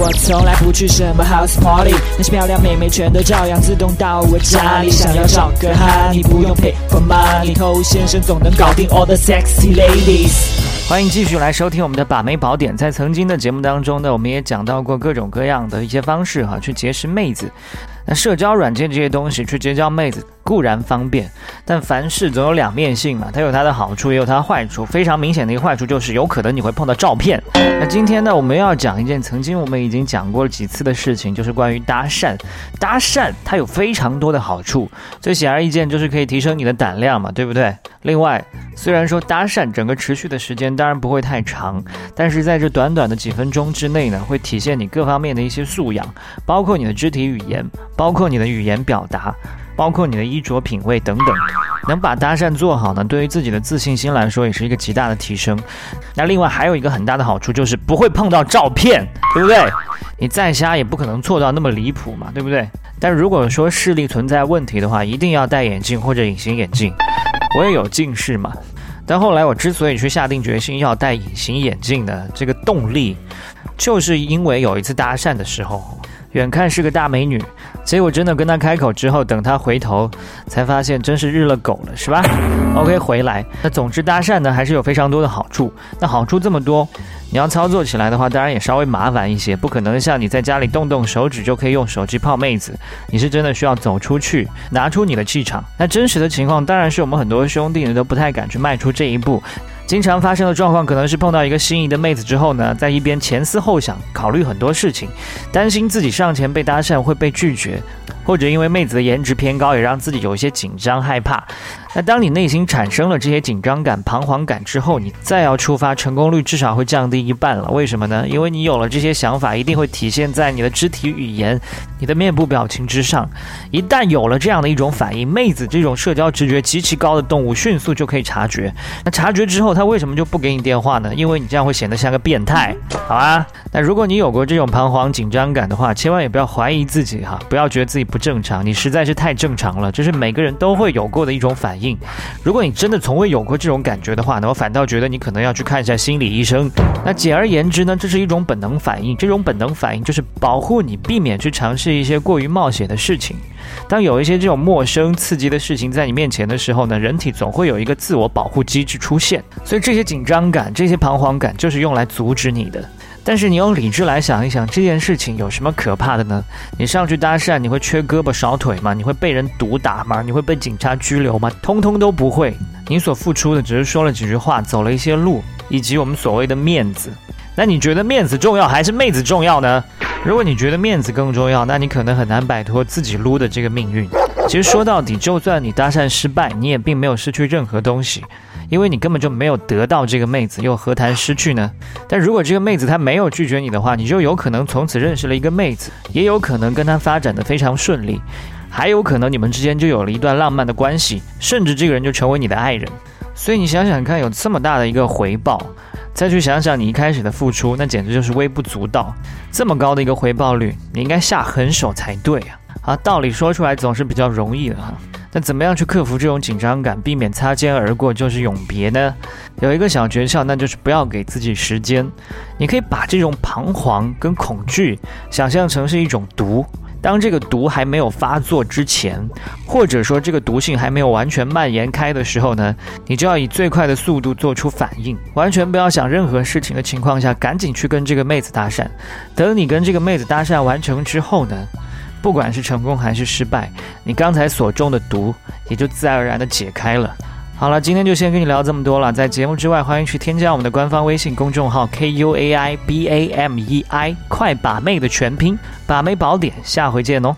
我从来不去什么 house party，那些漂亮妹妹全都照样自动到我家里。想要找个哈，你不用 pay for money，偷先生总能搞定 all the sexy ladies。欢迎继续来收听我们的把妹宝典。在曾经的节目当中呢，我们也讲到过各种各样的一些方式哈，去结识妹子。那社交软件这些东西去结交妹子固然方便，但凡事总有两面性嘛，它有它的好处，也有它的坏处。非常明显的一个坏处就是有可能你会碰到照片。那今天呢，我们要讲一件曾经我们已经讲过几次的事情，就是关于搭讪。搭讪它有非常多的好处，最显而易见就是可以提升你的胆量嘛，对不对？另外，虽然说搭讪整个持续的时间当然不会太长，但是在这短短的几分钟之内呢，会体现你各方面的一些素养，包括你的肢体语言。包括你的语言表达，包括你的衣着品味等等，能把搭讪做好呢，对于自己的自信心来说也是一个极大的提升。那另外还有一个很大的好处就是不会碰到照片，对不对？你再瞎也不可能错到那么离谱嘛，对不对？但如果说视力存在问题的话，一定要戴眼镜或者隐形眼镜。我也有近视嘛，但后来我之所以去下定决心要戴隐形眼镜的这个动力，就是因为有一次搭讪的时候。远看是个大美女，结果真的跟他开口之后，等他回头，才发现真是日了狗了，是吧？OK，回来。那总之搭讪呢，还是有非常多的好处。那好处这么多，你要操作起来的话，当然也稍微麻烦一些，不可能像你在家里动动手指就可以用手机泡妹子。你是真的需要走出去，拿出你的气场。那真实的情况，当然是我们很多兄弟呢都不太敢去迈出这一步。经常发生的状况可能是碰到一个心仪的妹子之后呢，在一边前思后想，考虑很多事情，担心自己上前被搭讪会被拒绝，或者因为妹子的颜值偏高，也让自己有一些紧张害怕。那当你内心产生了这些紧张感、彷徨感之后，你再要出发，成功率至少会降低一半了。为什么呢？因为你有了这些想法，一定会体现在你的肢体语言、你的面部表情之上。一旦有了这样的一种反应，妹子这种社交直觉极其高的动物，迅速就可以察觉。那察觉之后，她为什么就不给你电话呢？因为你这样会显得像个变态，好啊。那如果你有过这种彷徨紧张感的话，千万也不要怀疑自己哈，不要觉得自己不正常，你实在是太正常了，这是每个人都会有过的一种反应。如果你真的从未有过这种感觉的话，那我反倒觉得你可能要去看一下心理医生。那简而言之呢，这是一种本能反应。这种本能反应就是保护你，避免去尝试一些过于冒险的事情。当有一些这种陌生刺激的事情在你面前的时候呢，人体总会有一个自我保护机制出现。所以这些紧张感、这些彷徨感，就是用来阻止你的。但是你用理智来想一想，这件事情有什么可怕的呢？你上去搭讪，你会缺胳膊少腿吗？你会被人毒打吗？你会被警察拘留吗？通通都不会。你所付出的只是说了几句话，走了一些路，以及我们所谓的面子。那你觉得面子重要还是妹子重要呢？如果你觉得面子更重要，那你可能很难摆脱自己撸的这个命运。其实说到底，就算你搭讪失败，你也并没有失去任何东西。因为你根本就没有得到这个妹子，又何谈失去呢？但如果这个妹子她没有拒绝你的话，你就有可能从此认识了一个妹子，也有可能跟她发展的非常顺利，还有可能你们之间就有了一段浪漫的关系，甚至这个人就成为你的爱人。所以你想想看，有这么大的一个回报，再去想想你一开始的付出，那简直就是微不足道。这么高的一个回报率，你应该下狠手才对啊！啊，道理说出来总是比较容易的哈。那怎么样去克服这种紧张感，避免擦肩而过就是永别呢？有一个小诀窍，那就是不要给自己时间。你可以把这种彷徨跟恐惧想象成是一种毒，当这个毒还没有发作之前，或者说这个毒性还没有完全蔓延开的时候呢，你就要以最快的速度做出反应，完全不要想任何事情的情况下，赶紧去跟这个妹子搭讪。等你跟这个妹子搭讪完成之后呢？不管是成功还是失败，你刚才所中的毒也就自然而然的解开了。好了，今天就先跟你聊这么多了。在节目之外，欢迎去添加我们的官方微信公众号 K U A I B A M E I，快把妹的全拼，把妹宝典，下回见哦。